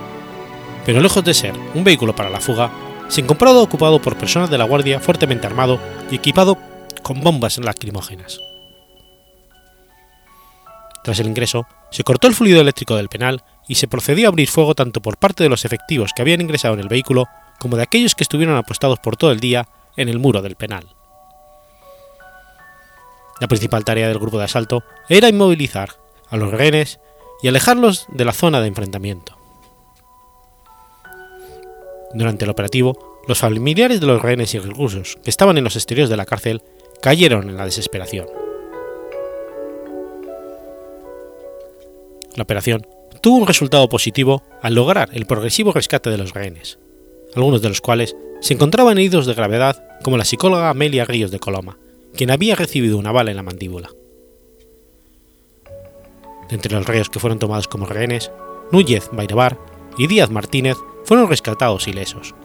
pero lejos de ser un vehículo para la fuga, se encontraba ocupado por personas de la Guardia fuertemente armado y equipado con bombas lacrimógenas. Tras el ingreso, se cortó el fluido eléctrico del penal y se procedió a abrir fuego tanto por parte de los efectivos que habían ingresado en el vehículo como de aquellos que estuvieron apostados por todo el día en el muro del penal. La principal tarea del grupo de asalto era inmovilizar a los rehenes y alejarlos de la zona de enfrentamiento. Durante el operativo, los familiares de los rehenes y reclusos que estaban en los exteriores de la cárcel cayeron en la desesperación. La operación tuvo un resultado positivo al lograr el progresivo rescate de los rehenes, algunos de los cuales se encontraban heridos de gravedad como la psicóloga Amelia Ríos de Coloma, quien había recibido una bala en la mandíbula. Entre los reos que fueron tomados como rehenes, Núñez Bairebar y Díaz Martínez fueron rescatados ilesos.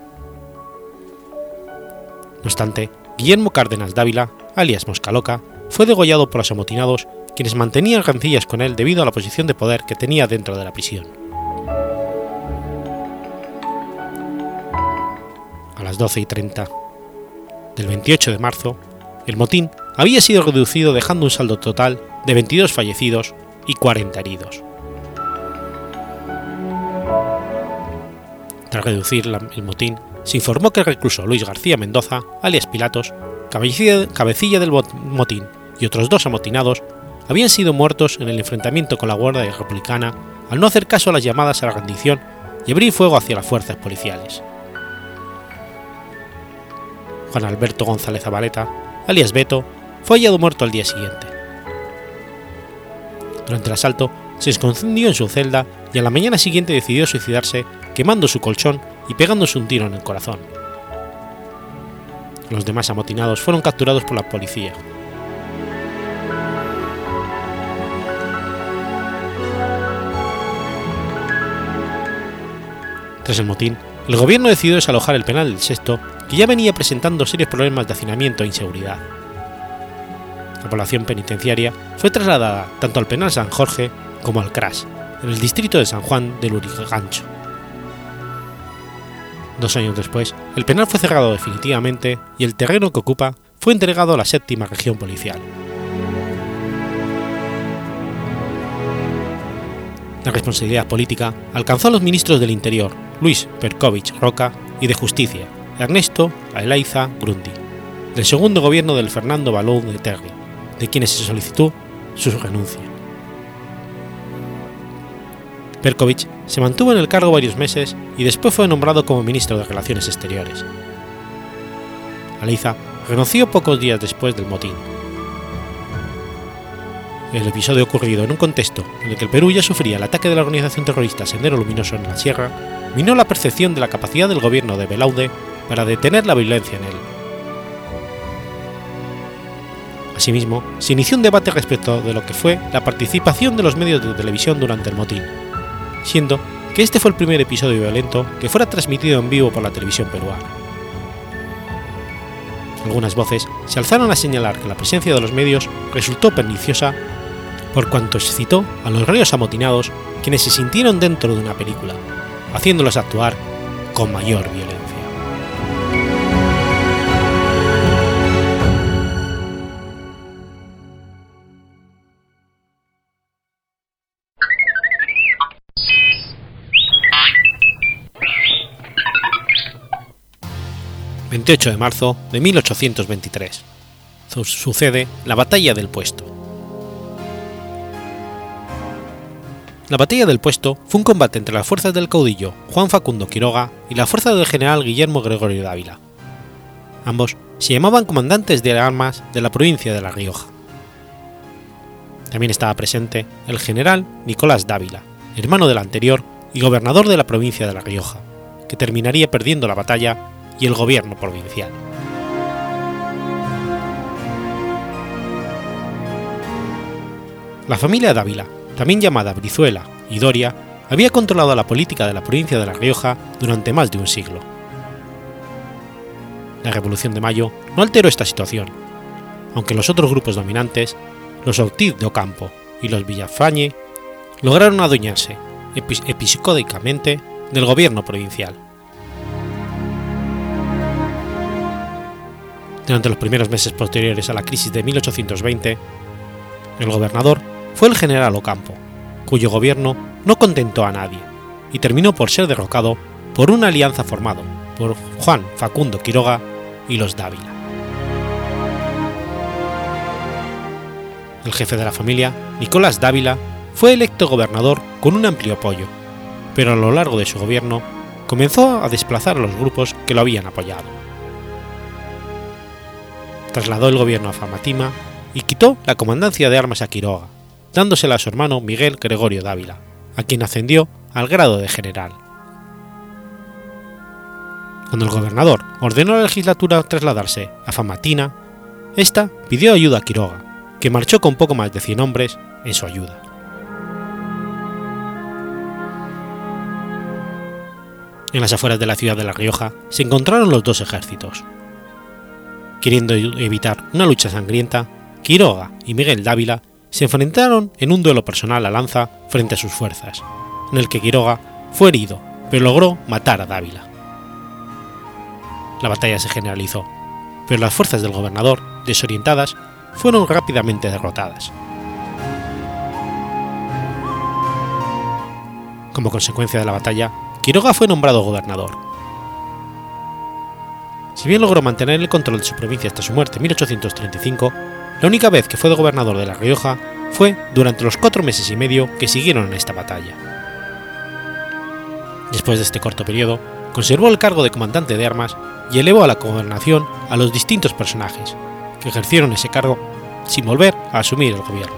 No obstante, Guillermo Cárdenas Dávila, alias Moscaloca, fue degollado por los amotinados quienes mantenían rencillas con él debido a la posición de poder que tenía dentro de la prisión. A las 12 y 30 del 28 de marzo, el motín había sido reducido dejando un saldo total de 22 fallecidos y 40 heridos. Tras reducir el motín, se informó que el recluso Luis García Mendoza, alias Pilatos, cabecilla del motín y otros dos amotinados habían sido muertos en el enfrentamiento con la Guardia Republicana al no hacer caso a las llamadas a la rendición y abrir fuego hacia las fuerzas policiales. Juan Alberto González Zabaleta, alias Beto, fue hallado muerto al día siguiente. Durante el asalto, se escondió en su celda y a la mañana siguiente decidió suicidarse quemando su colchón y pegándose un tiro en el corazón. Los demás amotinados fueron capturados por la policía. Tras el motín, el gobierno decidió desalojar el penal del Sexto, que ya venía presentando serios problemas de hacinamiento e inseguridad. La población penitenciaria fue trasladada tanto al penal San Jorge como al CRAS, en el distrito de San Juan del Urigancho. Dos años después, el penal fue cerrado definitivamente y el terreno que ocupa fue entregado a la séptima región policial. La responsabilidad política alcanzó a los ministros del Interior, Luis Perkovich Roca, y de Justicia, Ernesto Aelaiza Grundy, del segundo gobierno del Fernando Balou de Terry, de quienes se solicitó su renuncia. Perkovich se mantuvo en el cargo varios meses y después fue nombrado como ministro de Relaciones Exteriores. Aleiza renunció pocos días después del motín. El episodio ocurrido en un contexto en el que el Perú ya sufría el ataque de la organización terrorista Sendero Luminoso en la Sierra, minó la percepción de la capacidad del gobierno de Belaude para detener la violencia en él. Asimismo, se inició un debate respecto de lo que fue la participación de los medios de televisión durante el motín, siendo que este fue el primer episodio violento que fuera transmitido en vivo por la televisión peruana. Algunas voces se alzaron a señalar que la presencia de los medios resultó perniciosa por cuanto excitó a los reos amotinados quienes se sintieron dentro de una película, haciéndolos actuar con mayor violencia. 28 de marzo de 1823. Sucede la Batalla del Puesto. La Batalla del Puesto fue un combate entre las fuerzas del caudillo Juan Facundo Quiroga y la fuerza del general Guillermo Gregorio Dávila. Ambos se llamaban comandantes de armas de la provincia de La Rioja. También estaba presente el general Nicolás Dávila, hermano del anterior y gobernador de la provincia de La Rioja, que terminaría perdiendo la batalla y el gobierno provincial. La familia Dávila, también llamada Brizuela y Doria, había controlado la política de la provincia de La Rioja durante más de un siglo. La Revolución de Mayo no alteró esta situación, aunque los otros grupos dominantes, los Ortiz de Ocampo y los Villafañe, lograron adueñarse episcódicamente del gobierno provincial. Durante los primeros meses posteriores a la crisis de 1820, el gobernador fue el general Ocampo, cuyo gobierno no contentó a nadie y terminó por ser derrocado por una alianza formada por Juan Facundo Quiroga y los Dávila. El jefe de la familia, Nicolás Dávila, fue electo gobernador con un amplio apoyo, pero a lo largo de su gobierno comenzó a desplazar a los grupos que lo habían apoyado trasladó el gobierno a Famatima y quitó la comandancia de armas a Quiroga, dándosela a su hermano Miguel Gregorio Dávila, a quien ascendió al grado de general. Cuando el gobernador ordenó a la legislatura trasladarse a Famatina, esta pidió ayuda a Quiroga, que marchó con poco más de 100 hombres en su ayuda. En las afueras de la ciudad de La Rioja se encontraron los dos ejércitos, Queriendo evitar una lucha sangrienta, Quiroga y Miguel Dávila se enfrentaron en un duelo personal a lanza frente a sus fuerzas, en el que Quiroga fue herido, pero logró matar a Dávila. La batalla se generalizó, pero las fuerzas del gobernador, desorientadas, fueron rápidamente derrotadas. Como consecuencia de la batalla, Quiroga fue nombrado gobernador, si bien logró mantener el control de su provincia hasta su muerte en 1835, la única vez que fue gobernador de La Rioja fue durante los cuatro meses y medio que siguieron en esta batalla. Después de este corto periodo, conservó el cargo de comandante de armas y elevó a la gobernación a los distintos personajes, que ejercieron ese cargo sin volver a asumir el gobierno.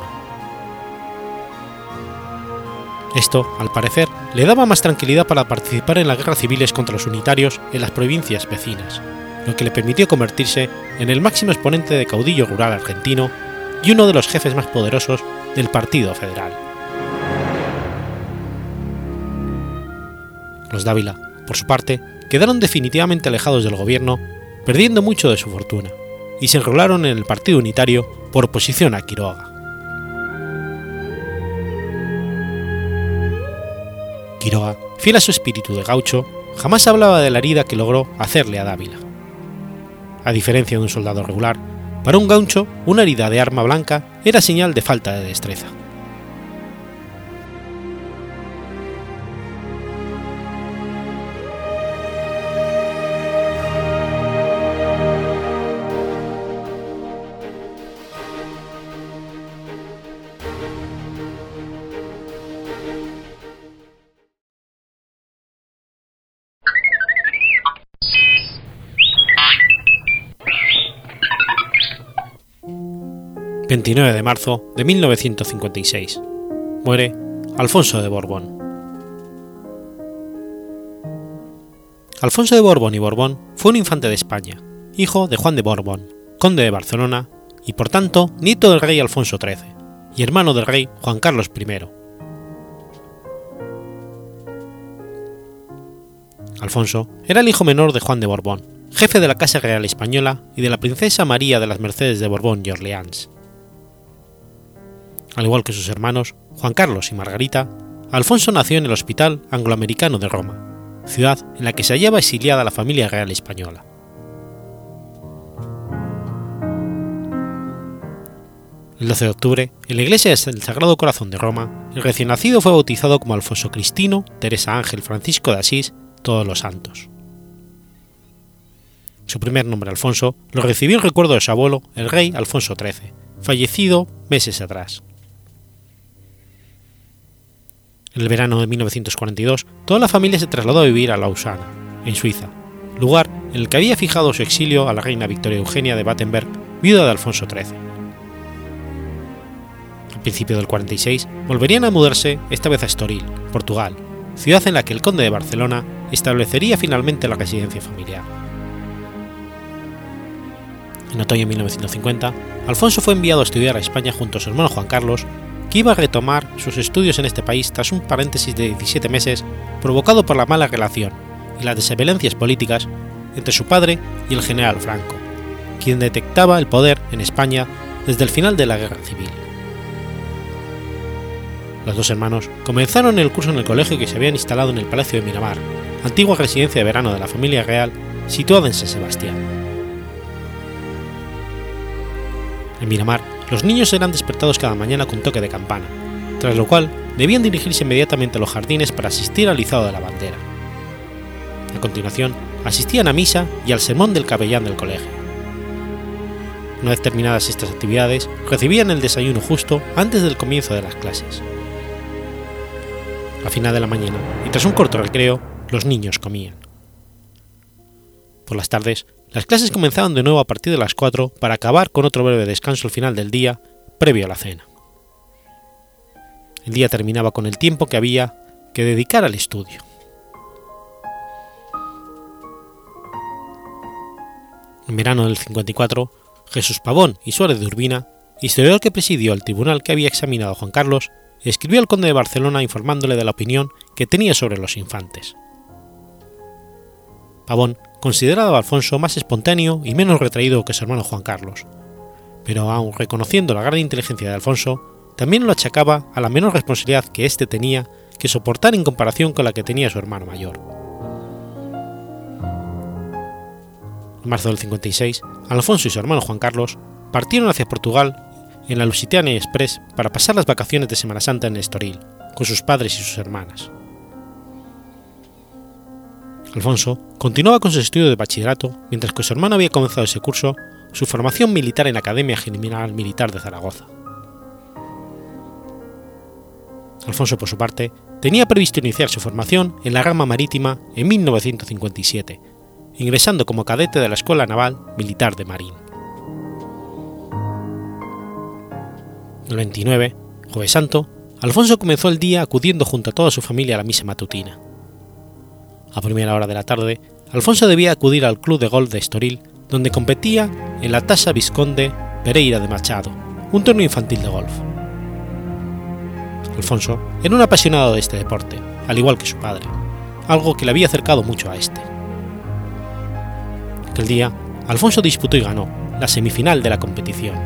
Esto, al parecer, le daba más tranquilidad para participar en las guerras civiles contra los unitarios en las provincias vecinas, lo que le permitió convertirse en el máximo exponente de caudillo rural argentino y uno de los jefes más poderosos del Partido Federal. Los Dávila, por su parte, quedaron definitivamente alejados del gobierno, perdiendo mucho de su fortuna, y se enrolaron en el Partido Unitario por oposición a Quiroga. Quiroga, fiel a su espíritu de gaucho, jamás hablaba de la herida que logró hacerle a Dávila. A diferencia de un soldado regular, para un gaucho una herida de arma blanca era señal de falta de destreza. 29 de marzo de 1956. Muere Alfonso de Borbón. Alfonso de Borbón y Borbón fue un infante de España, hijo de Juan de Borbón, conde de Barcelona y por tanto nieto del rey Alfonso XIII y hermano del rey Juan Carlos I. Alfonso era el hijo menor de Juan de Borbón, jefe de la Casa Real Española y de la princesa María de las Mercedes de Borbón y Orleans. Al igual que sus hermanos, Juan Carlos y Margarita, Alfonso nació en el Hospital Angloamericano de Roma, ciudad en la que se hallaba exiliada la familia real española. El 12 de octubre, en la iglesia del Sagrado Corazón de Roma, el recién nacido fue bautizado como Alfonso Cristino, Teresa Ángel Francisco de Asís, todos los santos. Su primer nombre Alfonso lo recibió en recuerdo de su abuelo, el rey Alfonso XIII, fallecido meses atrás. En el verano de 1942, toda la familia se trasladó a vivir a Lausana, en Suiza, lugar en el que había fijado su exilio a la reina Victoria Eugenia de Battenberg, viuda de Alfonso XIII. Al principio del 46 volverían a mudarse esta vez a Estoril, Portugal, ciudad en la que el conde de Barcelona establecería finalmente la residencia familiar. En otoño de 1950, Alfonso fue enviado a estudiar a España junto a su hermano Juan Carlos que iba a retomar sus estudios en este país tras un paréntesis de 17 meses provocado por la mala relación y las desavenencias políticas entre su padre y el general Franco, quien detectaba el poder en España desde el final de la Guerra Civil. Los dos hermanos comenzaron el curso en el colegio que se habían instalado en el Palacio de Miramar, antigua residencia de verano de la familia real situada en San Sebastián. En Miramar los niños eran despertados cada mañana con toque de campana, tras lo cual debían dirigirse inmediatamente a los jardines para asistir al izado de la bandera. A continuación, asistían a misa y al sermón del capellán del colegio. Una vez terminadas estas actividades, recibían el desayuno justo antes del comienzo de las clases. A final de la mañana, y tras un corto recreo, los niños comían. Por las tardes, las clases comenzaban de nuevo a partir de las 4 para acabar con otro breve descanso al final del día, previo a la cena. El día terminaba con el tiempo que había que dedicar al estudio. En verano del 54, Jesús Pavón y Suárez de Urbina, historiador que presidió el tribunal que había examinado a Juan Carlos, escribió al conde de Barcelona informándole de la opinión que tenía sobre los infantes. Pavón consideraba a Alfonso más espontáneo y menos retraído que su hermano Juan Carlos, pero aun reconociendo la gran inteligencia de Alfonso, también lo achacaba a la menor responsabilidad que éste tenía que soportar en comparación con la que tenía su hermano mayor. En marzo del 56, Alfonso y su hermano Juan Carlos partieron hacia Portugal en la Lusitania Express para pasar las vacaciones de Semana Santa en Estoril, con sus padres y sus hermanas. Alfonso continuaba con sus estudios de bachillerato mientras que su hermano había comenzado ese curso su formación militar en la Academia General Militar de Zaragoza. Alfonso, por su parte, tenía previsto iniciar su formación en la rama marítima en 1957, ingresando como cadete de la Escuela Naval Militar de Marín. El 29, Jueves Santo, Alfonso comenzó el día acudiendo junto a toda su familia a la misa matutina. A primera hora de la tarde, Alfonso debía acudir al club de golf de Estoril, donde competía en la Tasa Visconde Pereira de Machado, un torneo infantil de golf. Alfonso era un apasionado de este deporte, al igual que su padre, algo que le había acercado mucho a este. Aquel día, Alfonso disputó y ganó la semifinal de la competición.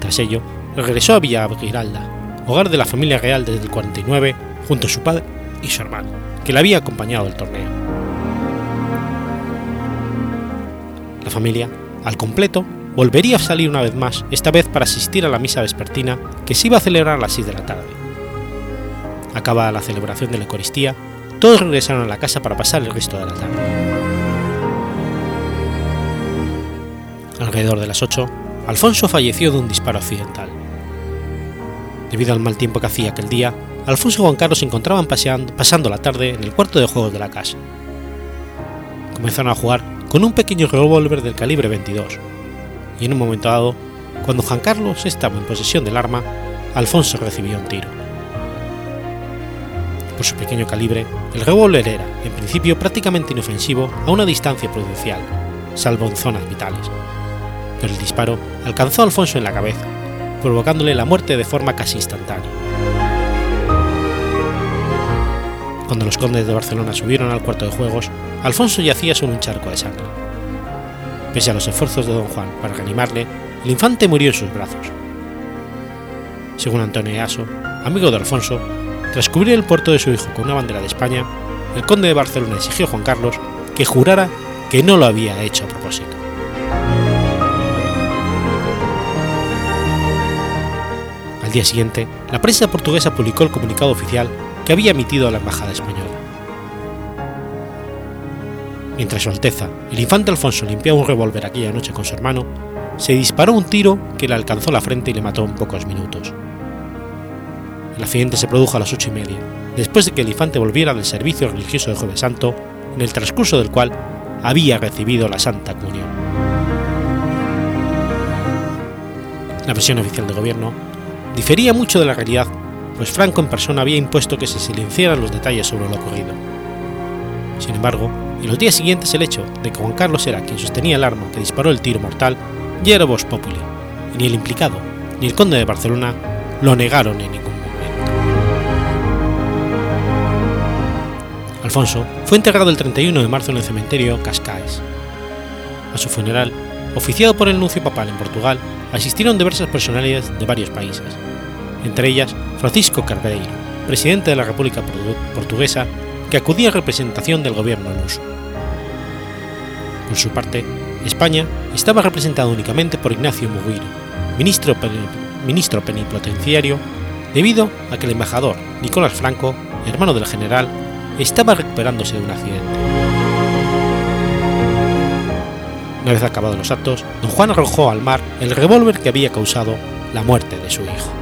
Tras ello, regresó a Villa hogar de la familia real desde el 49, junto a su padre y su hermano, que le había acompañado al torneo. La familia, al completo, volvería a salir una vez más, esta vez para asistir a la misa vespertina que se iba a celebrar a las 6 de la tarde. Acabada la celebración de la Eucaristía, todos regresaron a la casa para pasar el resto de la tarde. Alrededor de las 8, Alfonso falleció de un disparo accidental. Debido al mal tiempo que hacía aquel día, Alfonso y Juan Carlos se encontraban paseando, pasando la tarde en el cuarto de juegos de la casa. Comenzaron a jugar con un pequeño revólver del calibre 22, y en un momento dado, cuando Juan Carlos estaba en posesión del arma, Alfonso recibió un tiro. Por su pequeño calibre, el revólver era, en principio, prácticamente inofensivo a una distancia prudencial, salvo en zonas vitales. Pero el disparo alcanzó a Alfonso en la cabeza, provocándole la muerte de forma casi instantánea. Cuando los condes de Barcelona subieron al cuarto de juegos, Alfonso yacía sobre un charco de sangre. Pese a los esfuerzos de don Juan para reanimarle, el infante murió en sus brazos. Según Antonio Easo, amigo de Alfonso, tras cubrir el puerto de su hijo con una bandera de España, el conde de Barcelona exigió a Juan Carlos que jurara que no lo había hecho a propósito. Al día siguiente, la prensa portuguesa publicó el comunicado oficial que había emitido la Embajada Española. Mientras Su Alteza, el infante Alfonso, limpiaba un revólver aquella noche con su hermano, se disparó un tiro que le alcanzó la frente y le mató en pocos minutos. El accidente se produjo a las ocho y media, después de que el infante volviera del servicio religioso de Jueves Santo, en el transcurso del cual había recibido la Santa Comunión. La versión oficial del gobierno difería mucho de la realidad, pues Franco en persona había impuesto que se silenciaran los detalles sobre lo ocurrido. Sin embargo, en los días siguientes el hecho de que Juan Carlos era quien sostenía el arma que disparó el tiro mortal ya era vox populi, y ni el implicado ni el conde de Barcelona lo negaron en ningún momento. Alfonso fue enterrado el 31 de marzo en el cementerio Cascais. A su funeral, oficiado por el nuncio papal en Portugal, asistieron diversas personalidades de varios países, entre ellas Francisco Carbeiro, presidente de la República Portuguesa, que acudía en representación del gobierno luso. Por su parte, España estaba representada únicamente por Ignacio Muguiro, ministro, ministro debido a que el embajador Nicolás Franco, hermano del general, estaba recuperándose de un accidente. Una vez acabados los actos, don Juan arrojó al mar el revólver que había causado la muerte de su hijo.